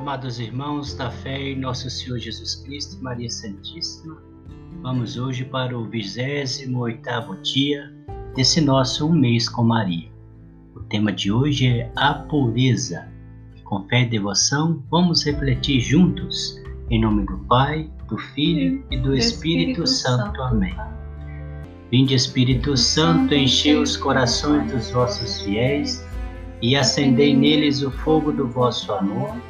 Amados irmãos da fé em nosso Senhor Jesus Cristo e Maria Santíssima, vamos hoje para o 28º dia desse nosso Um Mês com Maria. O tema de hoje é a pureza. Com fé e devoção, vamos refletir juntos, em nome do Pai, do Filho e do Espírito, Espírito Santo. Amém. Vinde Espírito Santo, enchei os corações dos vossos fiéis e acendei neles o fogo do vosso amor.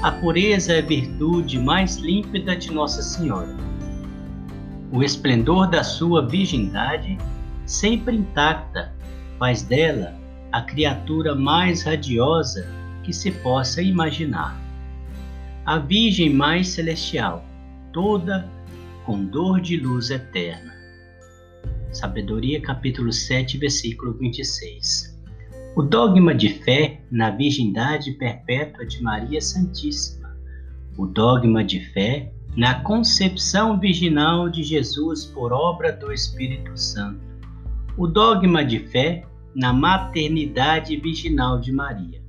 A pureza é a virtude mais límpida de Nossa Senhora. O esplendor da sua virgindade, sempre intacta, faz dela a criatura mais radiosa que se possa imaginar. A Virgem mais celestial, toda com dor de luz eterna. Sabedoria, capítulo 7, versículo 26. O dogma de fé na virgindade perpétua de Maria Santíssima. O dogma de fé na concepção virginal de Jesus por obra do Espírito Santo. O dogma de fé na maternidade virginal de Maria.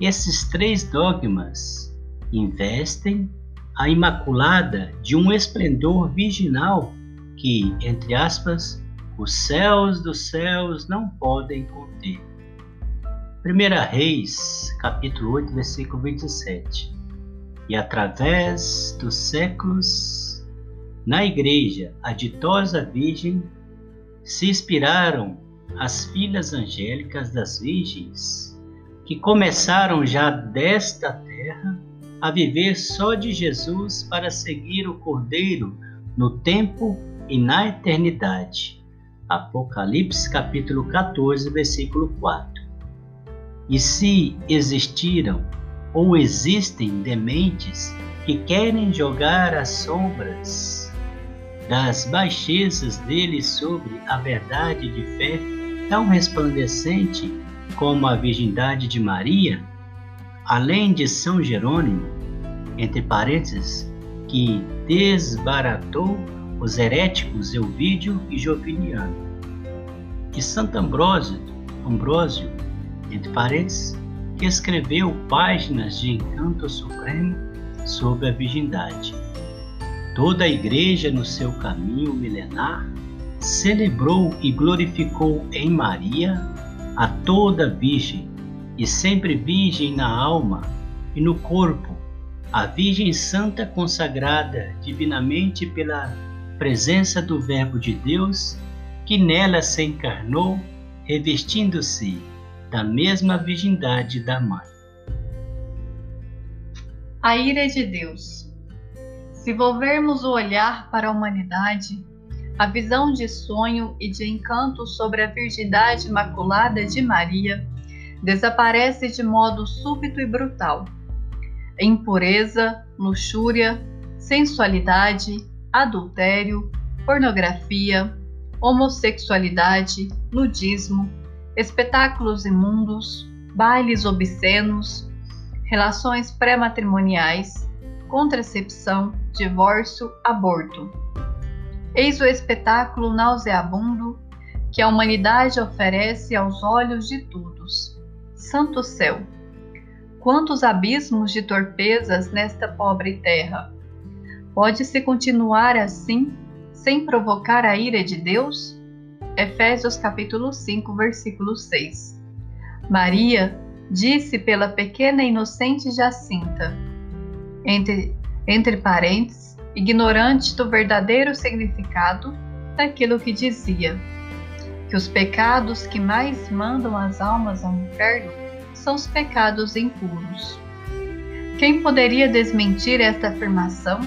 Esses três dogmas investem a Imaculada de um esplendor virginal que, entre aspas, os céus dos céus não podem conter. 1 Reis, capítulo 8, versículo 27. E através dos séculos, na igreja, a ditosa Virgem, se inspiraram as filhas angélicas das virgens, que começaram já desta terra a viver só de Jesus para seguir o Cordeiro no tempo e na eternidade. Apocalipse capítulo 14, versículo 4. E se existiram ou existem dementes que querem jogar as sombras das baixezas deles sobre a verdade de fé tão resplandecente como a virgindade de Maria, além de São Jerônimo, entre parênteses, que desbaratou os heréticos Euvídio e Joviniano, e Santo Ambrósio, Ambrósio entre parênteses, que escreveu páginas de encanto supremo sobre a virgindade. Toda a igreja, no seu caminho milenar, celebrou e glorificou em Maria a toda Virgem, e sempre Virgem na alma e no corpo, a Virgem Santa consagrada divinamente pela presença do Verbo de Deus, que nela se encarnou, revestindo-se da mesma virgindade da mãe. A ira de Deus. Se volvermos o olhar para a humanidade, a visão de sonho e de encanto sobre a virgindade imaculada de Maria desaparece de modo súbito e brutal. Impureza, luxúria, sensualidade, adultério, pornografia, homossexualidade, nudismo, espetáculos imundos, bailes obscenos, relações pré-matrimoniais, contracepção, divórcio, aborto. Eis o espetáculo nauseabundo que a humanidade oferece aos olhos de todos. Santo céu! Quantos abismos de torpezas nesta pobre terra! Pode-se continuar assim, sem provocar a ira de Deus? Efésios capítulo 5, versículo 6. Maria disse pela pequena inocente Jacinta, entre, entre parênteses, ignorante do verdadeiro significado daquilo que dizia, que os pecados que mais mandam as almas ao inferno são os pecados impuros. Quem poderia desmentir esta afirmação?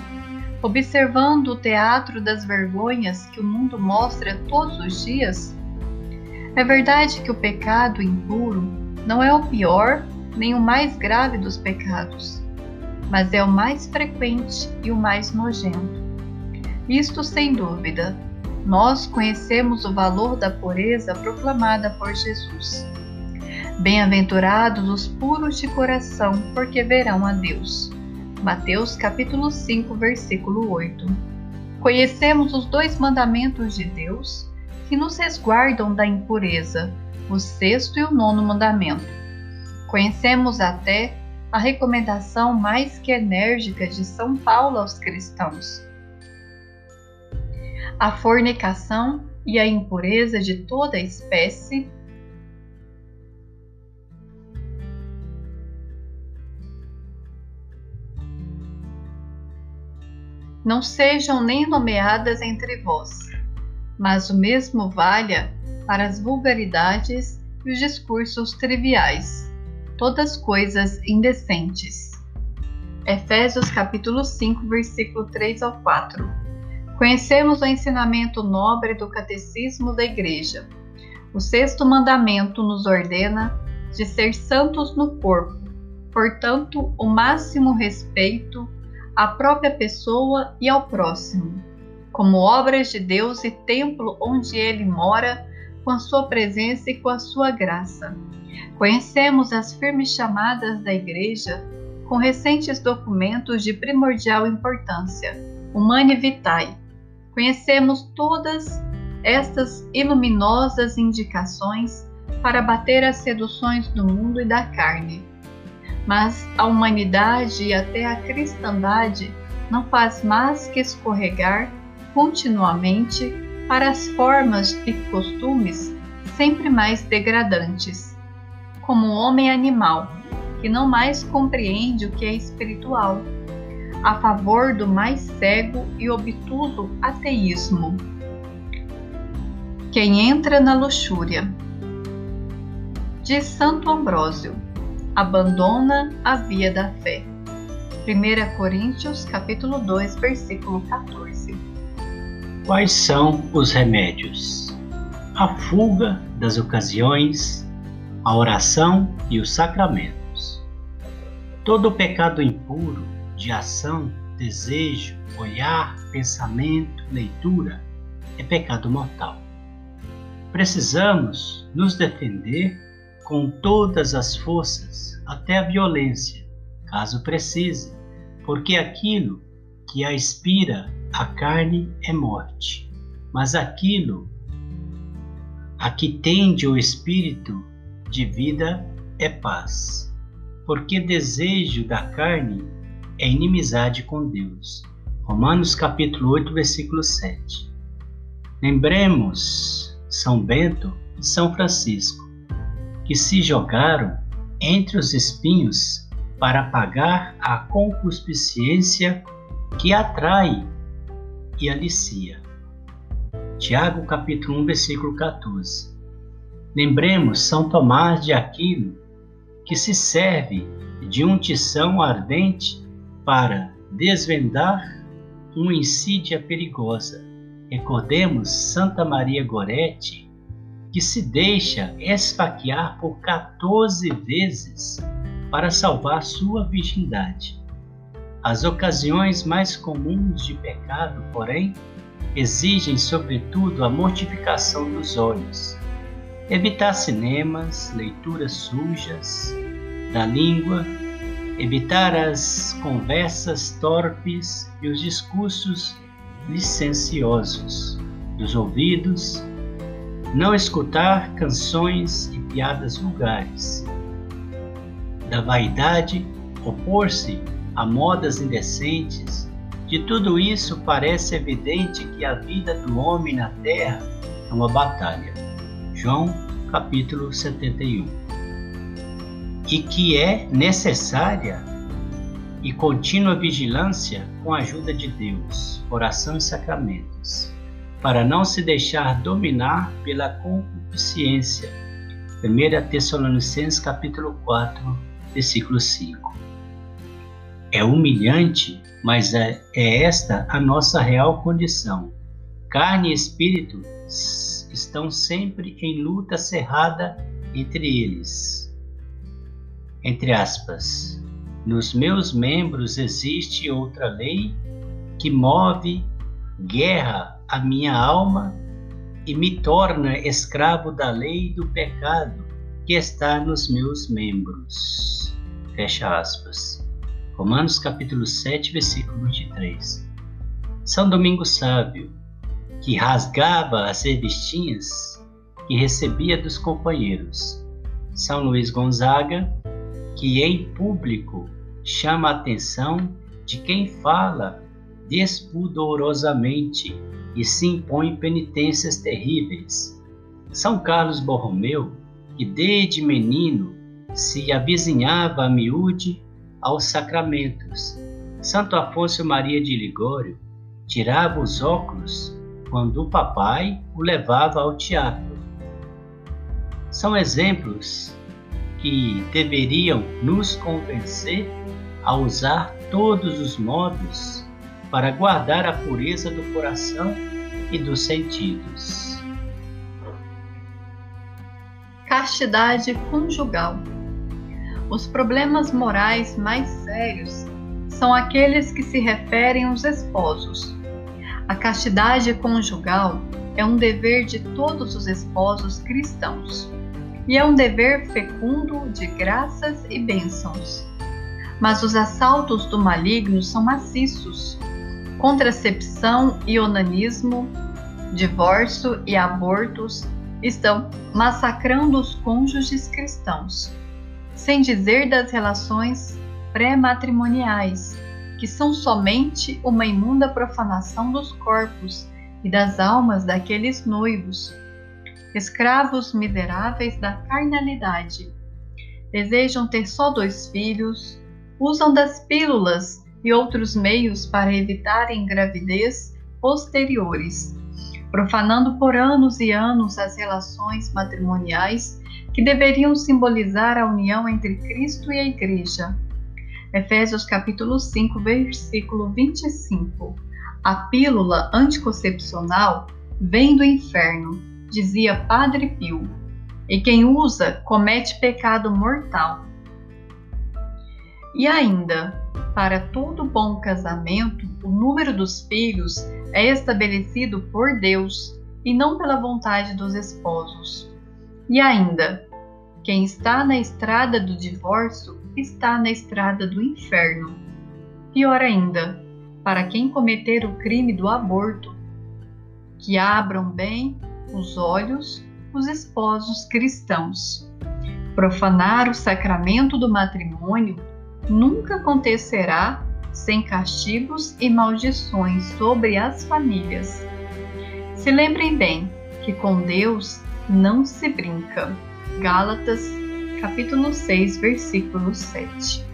Observando o teatro das vergonhas que o mundo mostra todos os dias? É verdade que o pecado impuro não é o pior nem o mais grave dos pecados, mas é o mais frequente e o mais nojento. Isto sem dúvida, nós conhecemos o valor da pureza proclamada por Jesus. Bem-aventurados os puros de coração, porque verão a Deus. Mateus capítulo 5, versículo 8. Conhecemos os dois mandamentos de Deus que nos resguardam da impureza, o sexto e o nono mandamento. Conhecemos até a recomendação mais que enérgica de São Paulo aos cristãos. A fornicação e a impureza de toda espécie não sejam nem nomeadas entre vós, mas o mesmo valha para as vulgaridades e os discursos triviais, todas coisas indecentes. Efésios capítulo 5, versículo 3 ao 4. Conhecemos o ensinamento nobre do catecismo da Igreja. O sexto mandamento nos ordena de ser santos no corpo, portanto, o máximo respeito à própria pessoa e ao próximo, como obras de Deus e templo onde ele mora, com a sua presença e com a sua graça. Conhecemos as firmes chamadas da Igreja com recentes documentos de primordial importância, Humane Vitae. Conhecemos todas estas iluminosas indicações para bater as seduções do mundo e da carne mas a humanidade e até a cristandade não faz mais que escorregar continuamente para as formas e costumes sempre mais degradantes, como o homem animal, que não mais compreende o que é espiritual, a favor do mais cego e obtuso ateísmo. Quem entra na luxúria. Diz Santo Ambrósio abandona a via da fé. 1 Coríntios capítulo 2, versículo 14. Quais são os remédios? A fuga das ocasiões, a oração e os sacramentos. Todo pecado impuro de ação, desejo, olhar, pensamento, leitura é pecado mortal. Precisamos nos defender com todas as forças, até a violência, caso precise, porque aquilo que a inspira a carne é morte, mas aquilo a que tende o espírito de vida é paz, porque desejo da carne é inimizade com Deus. Romanos capítulo 8, versículo 7. Lembremos São Bento e São Francisco que se jogaram entre os espinhos para apagar a concupiscência que atrai e alicia. Tiago capítulo 1, versículo 14. Lembremos São Tomás de Aquino, que se serve de um tição ardente para desvendar uma insídia perigosa. Recordemos Santa Maria Gorete, que se deixa esfaquear por 14 vezes para salvar sua virgindade. As ocasiões mais comuns de pecado, porém, exigem sobretudo a mortificação dos olhos. Evitar cinemas, leituras sujas da língua, evitar as conversas torpes e os discursos licenciosos dos ouvidos não escutar canções e piadas vulgares, da vaidade, opor-se a modas indecentes. De tudo isso parece evidente que a vida do homem na terra é uma batalha. João capítulo 71. E que é necessária e contínua vigilância com a ajuda de Deus, oração e sacramentos para não se deixar dominar pela concupiscência. 1 Tessalonicenses capítulo 4, versículo 5. É humilhante, mas é, é esta a nossa real condição. Carne e espírito estão sempre em luta cerrada entre eles. Entre aspas. nos meus membros existe outra lei que move guerra a minha alma e me torna escravo da lei do pecado que está nos meus membros. Fecha aspas. Romanos capítulo 7, versículo 23. São Domingos Sábio, que rasgava as revistinhas que recebia dos companheiros. São Luís Gonzaga, que em público chama a atenção de quem fala despudorosamente e se impõe penitências terríveis. São Carlos Borromeu, que desde menino se avizinhava a miúde aos sacramentos. Santo Afonso Maria de Ligório tirava os óculos quando o papai o levava ao teatro. São exemplos que deveriam nos convencer a usar todos os modos para guardar a pureza do coração e dos sentidos. Castidade conjugal. Os problemas morais mais sérios são aqueles que se referem aos esposos. A castidade conjugal é um dever de todos os esposos cristãos e é um dever fecundo de graças e bênçãos. Mas os assaltos do maligno são maciços contracepção e onanismo, divórcio e abortos estão massacrando os cônjuges cristãos, sem dizer das relações pré-matrimoniais, que são somente uma imunda profanação dos corpos e das almas daqueles noivos, escravos miseráveis da carnalidade. Desejam ter só dois filhos, usam das pílulas e outros meios para evitarem gravidez posteriores, profanando por anos e anos as relações matrimoniais que deveriam simbolizar a união entre Cristo e a Igreja. Efésios capítulo 5, versículo 25. A pílula anticoncepcional vem do inferno, dizia Padre Pio, e quem usa comete pecado mortal. E ainda, para todo bom casamento, o número dos filhos é estabelecido por Deus e não pela vontade dos esposos. E ainda, quem está na estrada do divórcio está na estrada do inferno. Pior ainda, para quem cometer o crime do aborto, que abram bem os olhos os esposos cristãos. Profanar o sacramento do matrimônio nunca acontecerá sem castigos e maldições sobre as famílias. Se lembrem bem que com Deus não se brinca. Gálatas, capítulo 6, versículo 7.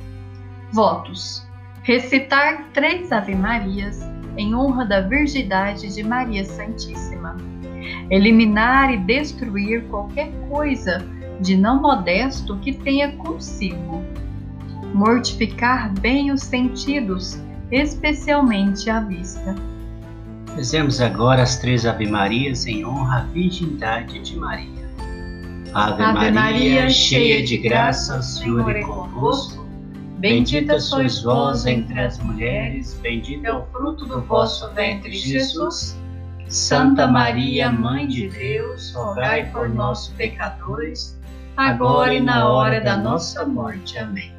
Votos: recitar três Ave-Marias em honra da virgindade de Maria Santíssima. Eliminar e destruir qualquer coisa de não modesto que tenha consigo mortificar bem os sentidos, especialmente a vista. Fizemos agora as três Ave-Marias em honra à virgindade de Maria. Ave, Ave Maria, cheia de graça, o Senhor é convosco. Bendita sois vós entre as mulheres, bendito é o fruto do vosso ventre, Jesus. Santa Maria, Mãe de Deus, rogai por nós, pecadores, agora e na hora da nossa morte. Amém.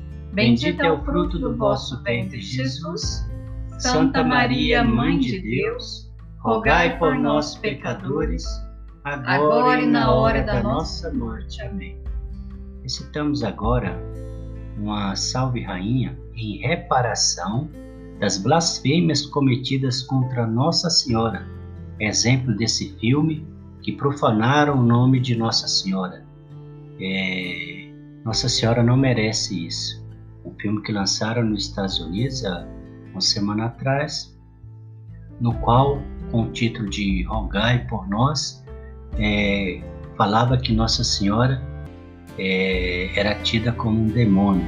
Bendito é o fruto do vosso ventre, Jesus. Santa Maria, Mãe de Deus, rogai por nós, pecadores, agora e na hora da nossa morte. Amém. Recitamos agora uma Salve Rainha em reparação das blasfêmias cometidas contra Nossa Senhora, exemplo desse filme que profanaram o nome de Nossa Senhora. É... Nossa Senhora não merece isso um filme que lançaram nos Estados Unidos há uma semana atrás, no qual, com o título de Rogai por Nós, é, falava que Nossa Senhora é, era tida como um demônio.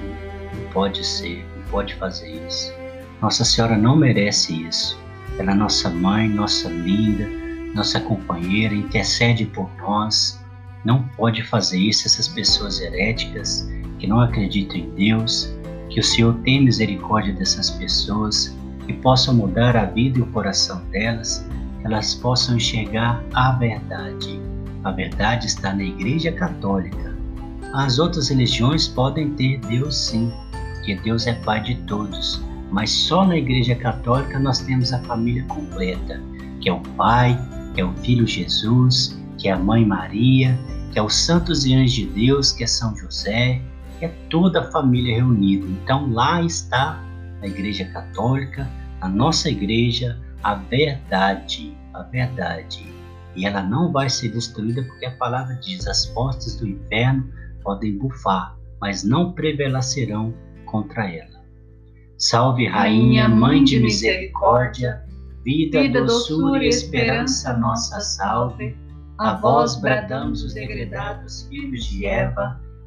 Não pode ser, não pode fazer isso. Nossa Senhora não merece isso. Ela é nossa mãe, nossa linda, nossa companheira, intercede por nós. Não pode fazer isso essas pessoas heréticas que não acreditam em Deus. Que o Senhor tenha misericórdia dessas pessoas e possa mudar a vida e o coração delas, que elas possam enxergar a verdade. A verdade está na Igreja Católica. As outras religiões podem ter Deus sim, que Deus é Pai de todos, mas só na Igreja Católica nós temos a família completa, que é o Pai, que é o Filho Jesus, que é a Mãe Maria, que é os santos e anjos de Deus, que é São José, que é toda a família reunida. Então lá está a Igreja Católica, a nossa igreja, a verdade, a verdade. E ela não vai ser destruída porque a palavra diz: as portas do inferno podem bufar, mas não prevalecerão contra ela. Salve, Rainha, Mãe de Misericórdia, vida, vida doçura e esperança nossa salve. A vós bradamos os degredados filhos de Eva,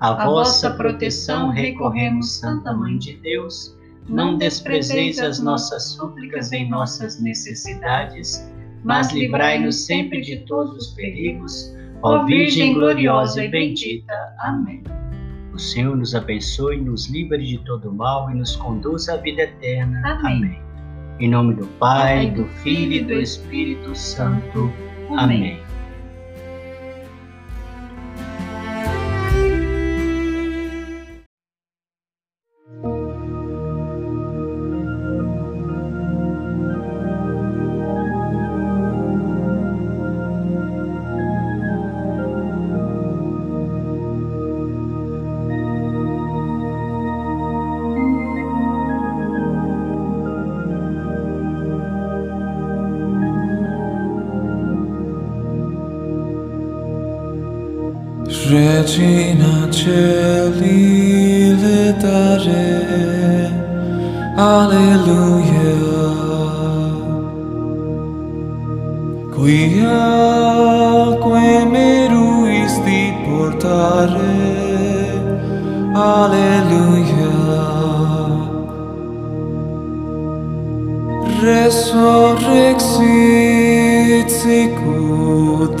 A vossa proteção recorremos, Santa Mãe de Deus. Não desprezeis as nossas súplicas em nossas necessidades, mas livrai-nos sempre de todos os perigos. Ó Virgem gloriosa e bendita. Amém. O Senhor nos abençoe, nos livre de todo mal e nos conduza à vida eterna. Amém. Amém. Em nome do Pai, do Filho e do Espírito Santo. Amém. Regina cieli le dare, alleluia. Quia que me ruisti portare, alleluia. Resurrexit sicut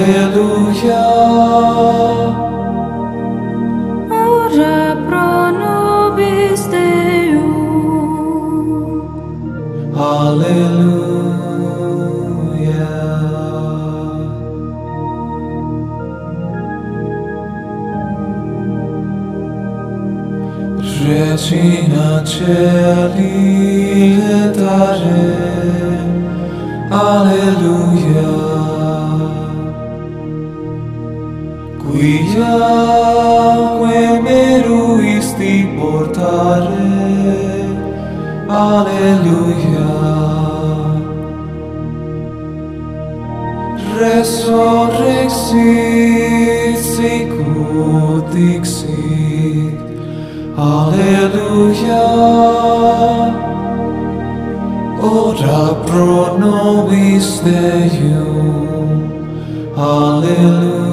哈利路亚。qui giaque meruisti portare. Alleluia. Resurrexit sicut dixit. Alleluia. Ora pro nobis Deum alleluia.